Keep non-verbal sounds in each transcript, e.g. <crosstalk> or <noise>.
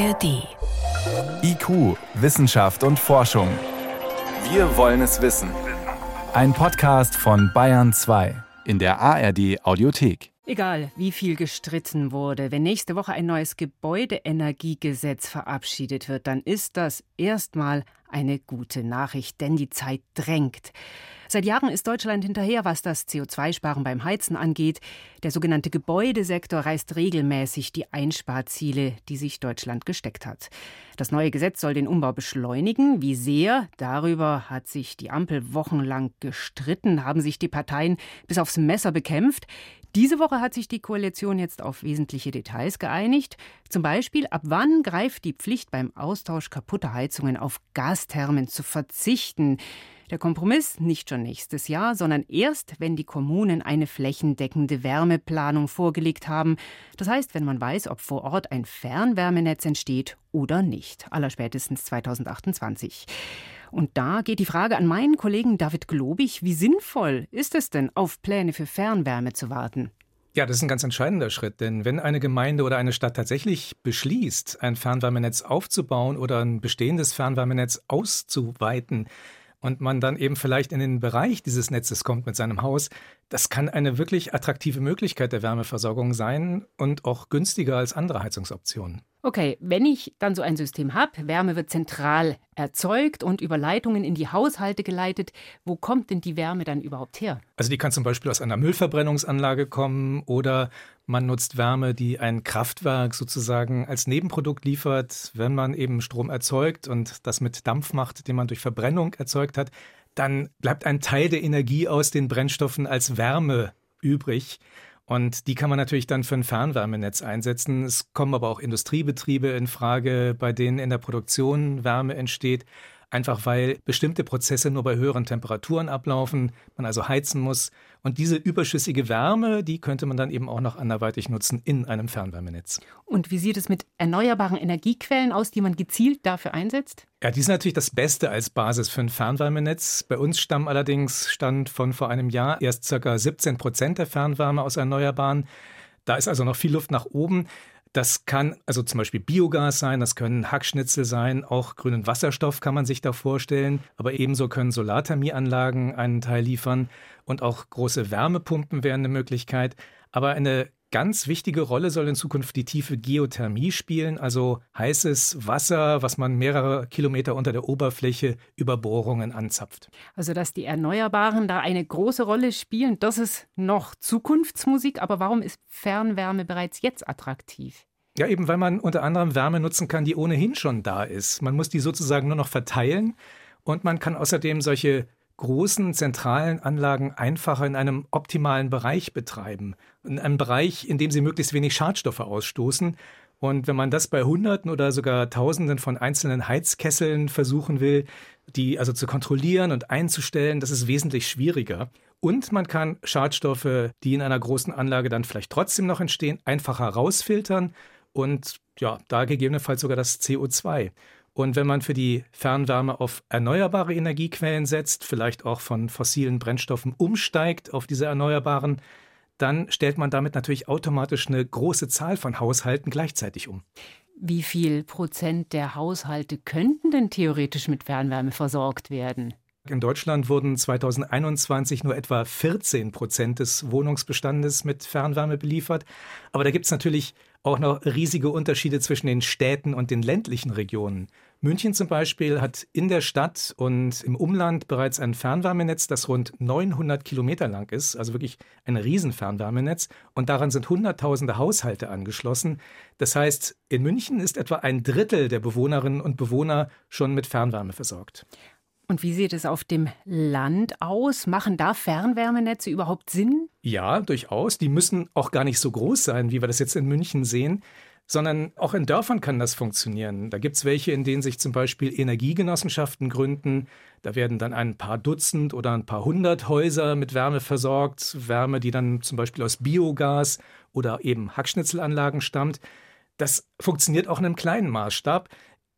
ARD. IQ, Wissenschaft und Forschung. Wir wollen es wissen. Ein Podcast von Bayern 2 in der ARD Audiothek. Egal, wie viel gestritten wurde, wenn nächste Woche ein neues Gebäudeenergiegesetz verabschiedet wird, dann ist das erstmal eine gute Nachricht, denn die Zeit drängt. Seit Jahren ist Deutschland hinterher, was das CO2-Sparen beim Heizen angeht. Der sogenannte Gebäudesektor reißt regelmäßig die Einsparziele, die sich Deutschland gesteckt hat. Das neue Gesetz soll den Umbau beschleunigen. Wie sehr? Darüber hat sich die Ampel wochenlang gestritten, haben sich die Parteien bis aufs Messer bekämpft. Diese Woche hat sich die Koalition jetzt auf wesentliche Details geeinigt. Zum Beispiel, ab wann greift die Pflicht beim Austausch kaputter Heizungen auf Gasthermen zu verzichten? Der Kompromiss nicht schon nächstes Jahr, sondern erst, wenn die Kommunen eine flächendeckende Wärmeplanung vorgelegt haben. Das heißt, wenn man weiß, ob vor Ort ein Fernwärmenetz entsteht oder nicht. Allerspätestens 2028. Und da geht die Frage an meinen Kollegen David Globig, wie sinnvoll ist es denn, auf Pläne für Fernwärme zu warten? Ja, das ist ein ganz entscheidender Schritt, denn wenn eine Gemeinde oder eine Stadt tatsächlich beschließt, ein Fernwärmenetz aufzubauen oder ein bestehendes Fernwärmenetz auszuweiten, und man dann eben vielleicht in den Bereich dieses Netzes kommt mit seinem Haus, das kann eine wirklich attraktive Möglichkeit der Wärmeversorgung sein und auch günstiger als andere Heizungsoptionen. Okay, wenn ich dann so ein System habe, Wärme wird zentral erzeugt und über Leitungen in die Haushalte geleitet, wo kommt denn die Wärme dann überhaupt her? Also die kann zum Beispiel aus einer Müllverbrennungsanlage kommen oder man nutzt Wärme, die ein Kraftwerk sozusagen als Nebenprodukt liefert, wenn man eben Strom erzeugt und das mit Dampf macht, den man durch Verbrennung erzeugt hat, dann bleibt ein Teil der Energie aus den Brennstoffen als Wärme übrig. Und die kann man natürlich dann für ein Fernwärmenetz einsetzen. Es kommen aber auch Industriebetriebe in Frage, bei denen in der Produktion Wärme entsteht einfach weil bestimmte Prozesse nur bei höheren Temperaturen ablaufen, man also heizen muss. Und diese überschüssige Wärme, die könnte man dann eben auch noch anderweitig nutzen in einem Fernwärmenetz. Und wie sieht es mit erneuerbaren Energiequellen aus, die man gezielt dafür einsetzt? Ja, die sind natürlich das Beste als Basis für ein Fernwärmenetz. Bei uns stammen allerdings, stand von vor einem Jahr, erst ca. 17 Prozent der Fernwärme aus Erneuerbaren. Da ist also noch viel Luft nach oben. Das kann also zum Beispiel Biogas sein, das können Hackschnitzel sein, auch grünen Wasserstoff kann man sich da vorstellen, aber ebenso können Solarthermieanlagen einen Teil liefern und auch große Wärmepumpen wären eine Möglichkeit. Aber eine ganz wichtige Rolle soll in Zukunft die tiefe Geothermie spielen, also heißes Wasser, was man mehrere Kilometer unter der Oberfläche über Bohrungen anzapft. Also, dass die Erneuerbaren da eine große Rolle spielen, das ist noch Zukunftsmusik, aber warum ist Fernwärme bereits jetzt attraktiv? Ja, eben weil man unter anderem Wärme nutzen kann, die ohnehin schon da ist. Man muss die sozusagen nur noch verteilen und man kann außerdem solche großen zentralen Anlagen einfacher in einem optimalen Bereich betreiben. In einem Bereich, in dem sie möglichst wenig Schadstoffe ausstoßen. Und wenn man das bei Hunderten oder sogar Tausenden von einzelnen Heizkesseln versuchen will, die also zu kontrollieren und einzustellen, das ist wesentlich schwieriger. Und man kann Schadstoffe, die in einer großen Anlage dann vielleicht trotzdem noch entstehen, einfacher rausfiltern und ja, da gegebenenfalls sogar das CO2. Und wenn man für die Fernwärme auf erneuerbare Energiequellen setzt, vielleicht auch von fossilen Brennstoffen umsteigt auf diese erneuerbaren, dann stellt man damit natürlich automatisch eine große Zahl von Haushalten gleichzeitig um. Wie viel Prozent der Haushalte könnten denn theoretisch mit Fernwärme versorgt werden? In Deutschland wurden 2021 nur etwa 14 Prozent des Wohnungsbestandes mit Fernwärme beliefert. Aber da gibt es natürlich auch noch riesige Unterschiede zwischen den Städten und den ländlichen Regionen. München zum Beispiel hat in der Stadt und im Umland bereits ein Fernwärmenetz, das rund 900 Kilometer lang ist, also wirklich ein Riesenfernwärmenetz. Und daran sind Hunderttausende Haushalte angeschlossen. Das heißt, in München ist etwa ein Drittel der Bewohnerinnen und Bewohner schon mit Fernwärme versorgt. Und wie sieht es auf dem Land aus? Machen da Fernwärmenetze überhaupt Sinn? Ja, durchaus. Die müssen auch gar nicht so groß sein, wie wir das jetzt in München sehen sondern auch in Dörfern kann das funktionieren. Da gibt es welche, in denen sich zum Beispiel Energiegenossenschaften gründen. Da werden dann ein paar Dutzend oder ein paar hundert Häuser mit Wärme versorgt. Wärme, die dann zum Beispiel aus Biogas oder eben Hackschnitzelanlagen stammt. Das funktioniert auch in einem kleinen Maßstab.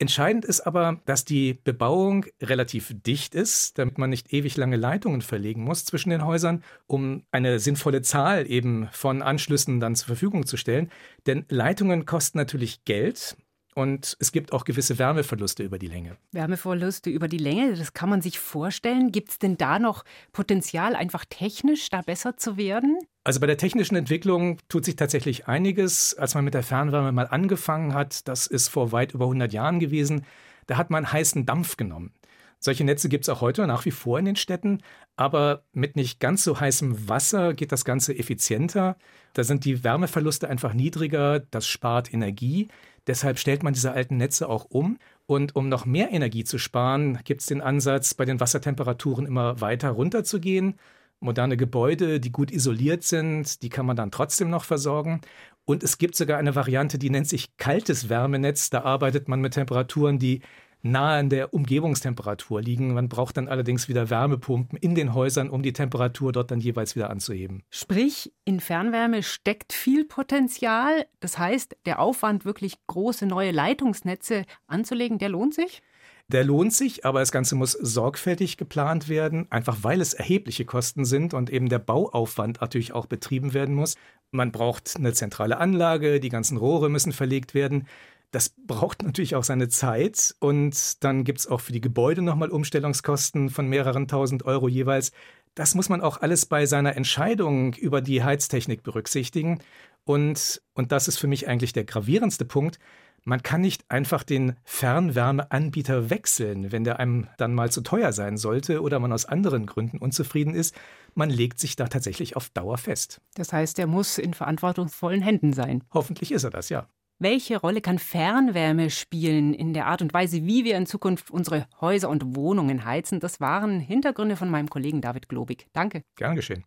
Entscheidend ist aber, dass die Bebauung relativ dicht ist, damit man nicht ewig lange Leitungen verlegen muss zwischen den Häusern, um eine sinnvolle Zahl eben von Anschlüssen dann zur Verfügung zu stellen. Denn Leitungen kosten natürlich Geld und es gibt auch gewisse Wärmeverluste über die Länge. Wärmeverluste über die Länge, das kann man sich vorstellen. Gibt es denn da noch Potenzial, einfach technisch da besser zu werden? Also bei der technischen Entwicklung tut sich tatsächlich einiges. Als man mit der Fernwärme mal angefangen hat, das ist vor weit über 100 Jahren gewesen, da hat man heißen Dampf genommen. Solche Netze gibt es auch heute nach wie vor in den Städten, aber mit nicht ganz so heißem Wasser geht das Ganze effizienter. Da sind die Wärmeverluste einfach niedriger, das spart Energie. Deshalb stellt man diese alten Netze auch um. Und um noch mehr Energie zu sparen, gibt es den Ansatz, bei den Wassertemperaturen immer weiter runterzugehen. Moderne Gebäude, die gut isoliert sind, die kann man dann trotzdem noch versorgen. Und es gibt sogar eine Variante, die nennt sich kaltes Wärmenetz. Da arbeitet man mit Temperaturen, die nahe an der Umgebungstemperatur liegen. Man braucht dann allerdings wieder Wärmepumpen in den Häusern, um die Temperatur dort dann jeweils wieder anzuheben. Sprich, in Fernwärme steckt viel Potenzial. Das heißt, der Aufwand, wirklich große neue Leitungsnetze anzulegen, der lohnt sich? Der lohnt sich, aber das Ganze muss sorgfältig geplant werden, einfach weil es erhebliche Kosten sind und eben der Bauaufwand natürlich auch betrieben werden muss. Man braucht eine zentrale Anlage, die ganzen Rohre müssen verlegt werden. Das braucht <laughs> natürlich auch seine Zeit und dann gibt es auch für die Gebäude nochmal Umstellungskosten von mehreren tausend Euro jeweils. Das muss man auch alles bei seiner Entscheidung über die Heiztechnik berücksichtigen. Und, und das ist für mich eigentlich der gravierendste Punkt. Man kann nicht einfach den Fernwärmeanbieter wechseln, wenn der einem dann mal zu teuer sein sollte oder man aus anderen Gründen unzufrieden ist. Man legt sich da tatsächlich auf Dauer fest. Das heißt, er muss in verantwortungsvollen Händen sein. Hoffentlich ist er das, ja. Welche Rolle kann Fernwärme spielen in der Art und Weise, wie wir in Zukunft unsere Häuser und Wohnungen heizen? Das waren Hintergründe von meinem Kollegen David Globig. Danke. Gern geschehen.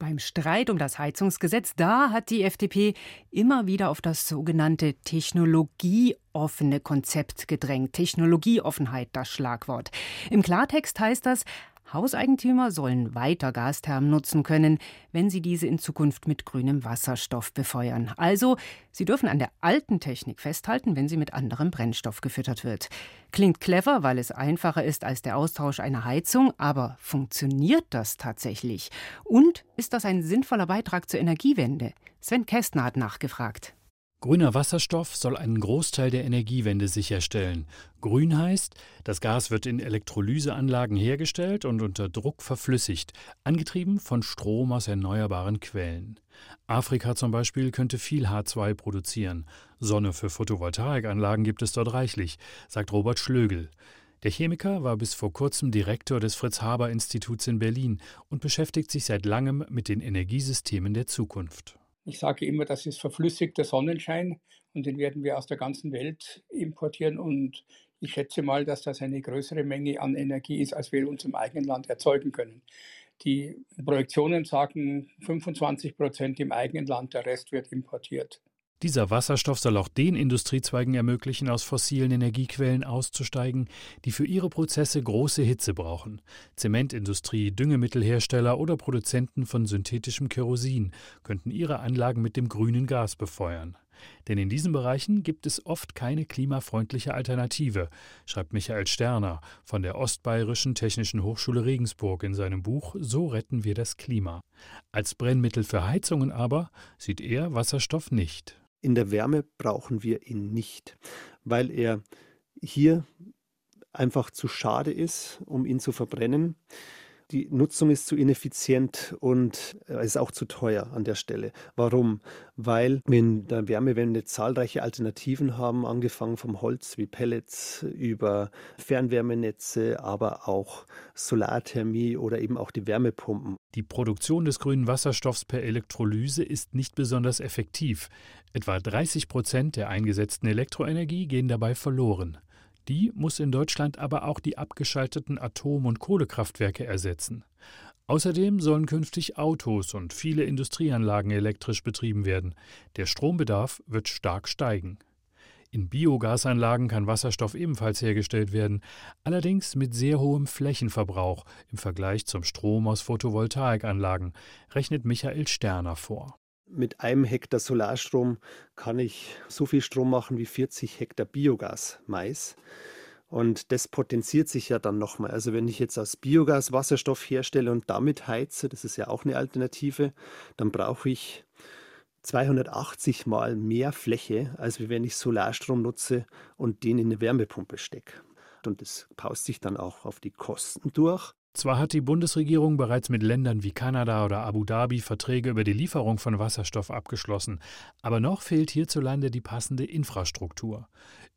Beim Streit um das Heizungsgesetz, da hat die FDP immer wieder auf das sogenannte technologieoffene Konzept gedrängt. Technologieoffenheit, das Schlagwort. Im Klartext heißt das, Hauseigentümer sollen weiter Gasthermen nutzen können, wenn sie diese in Zukunft mit grünem Wasserstoff befeuern. Also, sie dürfen an der alten Technik festhalten, wenn sie mit anderem Brennstoff gefüttert wird. Klingt clever, weil es einfacher ist als der Austausch einer Heizung, aber funktioniert das tatsächlich? Und ist das ein sinnvoller Beitrag zur Energiewende? Sven Kästner hat nachgefragt. Grüner Wasserstoff soll einen Großteil der Energiewende sicherstellen. Grün heißt, das Gas wird in Elektrolyseanlagen hergestellt und unter Druck verflüssigt, angetrieben von Strom aus erneuerbaren Quellen. Afrika zum Beispiel könnte viel H2 produzieren. Sonne für Photovoltaikanlagen gibt es dort reichlich, sagt Robert Schlögel. Der Chemiker war bis vor kurzem Direktor des Fritz-Haber-Instituts in Berlin und beschäftigt sich seit langem mit den Energiesystemen der Zukunft. Ich sage immer, das ist verflüssigter Sonnenschein und den werden wir aus der ganzen Welt importieren und ich schätze mal, dass das eine größere Menge an Energie ist, als wir in unserem eigenen Land erzeugen können. Die Projektionen sagen 25 Prozent im eigenen Land, der Rest wird importiert. Dieser Wasserstoff soll auch den Industriezweigen ermöglichen, aus fossilen Energiequellen auszusteigen, die für ihre Prozesse große Hitze brauchen. Zementindustrie, Düngemittelhersteller oder Produzenten von synthetischem Kerosin könnten ihre Anlagen mit dem grünen Gas befeuern. Denn in diesen Bereichen gibt es oft keine klimafreundliche Alternative, schreibt Michael Sterner von der Ostbayerischen Technischen Hochschule Regensburg in seinem Buch So retten wir das Klima. Als Brennmittel für Heizungen aber sieht er Wasserstoff nicht. In der Wärme brauchen wir ihn nicht, weil er hier einfach zu schade ist, um ihn zu verbrennen. Die Nutzung ist zu ineffizient und äh, ist auch zu teuer an der Stelle. Warum? Weil wir in der Wärmewende zahlreiche Alternativen haben, angefangen vom Holz wie Pellets über Fernwärmenetze, aber auch Solarthermie oder eben auch die Wärmepumpen. Die Produktion des grünen Wasserstoffs per Elektrolyse ist nicht besonders effektiv. Etwa 30 Prozent der eingesetzten Elektroenergie gehen dabei verloren. Die muss in Deutschland aber auch die abgeschalteten Atom- und Kohlekraftwerke ersetzen. Außerdem sollen künftig Autos und viele Industrieanlagen elektrisch betrieben werden. Der Strombedarf wird stark steigen. In Biogasanlagen kann Wasserstoff ebenfalls hergestellt werden, allerdings mit sehr hohem Flächenverbrauch im Vergleich zum Strom aus Photovoltaikanlagen, rechnet Michael Sterner vor. Mit einem Hektar Solarstrom kann ich so viel Strom machen wie 40 Hektar Biogas Mais. Und das potenziert sich ja dann nochmal. Also wenn ich jetzt aus Biogas Wasserstoff herstelle und damit heize, das ist ja auch eine Alternative, dann brauche ich 280 Mal mehr Fläche, als wenn ich Solarstrom nutze und den in eine Wärmepumpe stecke. Und das paust sich dann auch auf die Kosten durch. Zwar hat die Bundesregierung bereits mit Ländern wie Kanada oder Abu Dhabi Verträge über die Lieferung von Wasserstoff abgeschlossen, aber noch fehlt hierzulande die passende Infrastruktur.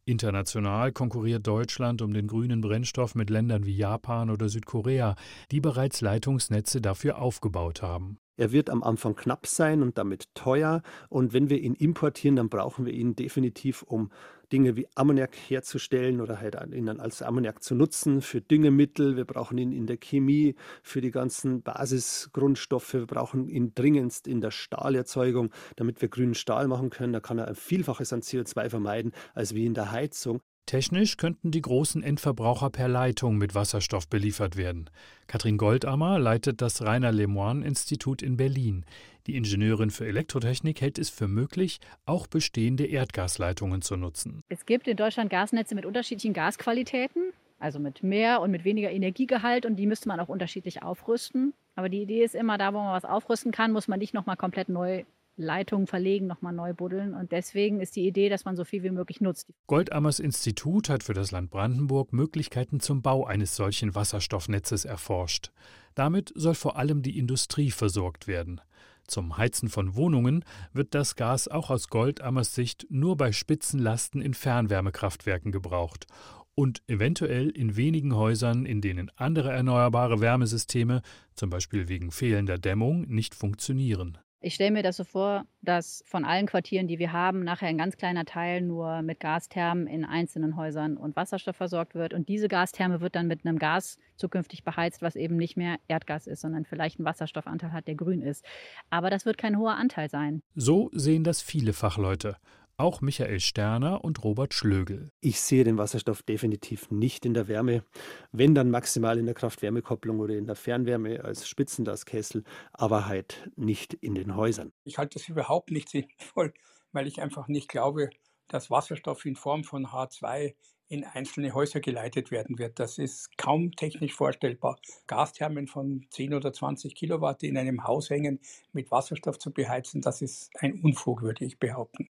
International konkurriert Deutschland um den grünen Brennstoff mit Ländern wie Japan oder Südkorea, die bereits Leitungsnetze dafür aufgebaut haben. Er wird am Anfang knapp sein und damit teuer. Und wenn wir ihn importieren, dann brauchen wir ihn definitiv, um Dinge wie Ammoniak herzustellen oder halt ihn dann als Ammoniak zu nutzen für Düngemittel. Wir brauchen ihn in der Chemie für die ganzen Basisgrundstoffe. Wir brauchen ihn dringendst in der Stahlerzeugung, damit wir grünen Stahl machen können. Da kann er ein Vielfaches an CO2 vermeiden als wie in der Heizung. Technisch könnten die großen Endverbraucher per Leitung mit Wasserstoff beliefert werden. Katrin Goldammer leitet das Rainer Lemoine Institut in Berlin. Die Ingenieurin für Elektrotechnik hält es für möglich, auch bestehende Erdgasleitungen zu nutzen. Es gibt in Deutschland Gasnetze mit unterschiedlichen Gasqualitäten, also mit mehr und mit weniger Energiegehalt und die müsste man auch unterschiedlich aufrüsten. Aber die Idee ist immer, da wo man was aufrüsten kann, muss man nicht nochmal komplett neu Leitungen verlegen, nochmal neu buddeln. Und deswegen ist die Idee, dass man so viel wie möglich nutzt. Goldammers Institut hat für das Land Brandenburg Möglichkeiten zum Bau eines solchen Wasserstoffnetzes erforscht. Damit soll vor allem die Industrie versorgt werden. Zum Heizen von Wohnungen wird das Gas auch aus Goldammers Sicht nur bei Spitzenlasten in Fernwärmekraftwerken gebraucht und eventuell in wenigen Häusern, in denen andere erneuerbare Wärmesysteme, zum Beispiel wegen fehlender Dämmung, nicht funktionieren. Ich stelle mir das so vor, dass von allen Quartieren, die wir haben, nachher ein ganz kleiner Teil nur mit Gasthermen in einzelnen Häusern und Wasserstoff versorgt wird. Und diese Gastherme wird dann mit einem Gas zukünftig beheizt, was eben nicht mehr Erdgas ist, sondern vielleicht einen Wasserstoffanteil hat, der grün ist. Aber das wird kein hoher Anteil sein. So sehen das viele Fachleute. Auch Michael Sterner und Robert Schlögel. Ich sehe den Wasserstoff definitiv nicht in der Wärme, wenn dann maximal in der Kraft-Wärme-Kopplung oder in der Fernwärme als Spitzenlaskessel, aber halt nicht in den Häusern. Ich halte das überhaupt nicht <laughs> sinnvoll, weil ich einfach nicht glaube, dass Wasserstoff in Form von H2 in einzelne Häuser geleitet werden wird. Das ist kaum technisch vorstellbar. Gasthermen von 10 oder 20 Kilowatt, die in einem Haus hängen, mit Wasserstoff zu beheizen, das ist ein Unfug, würde ich behaupten.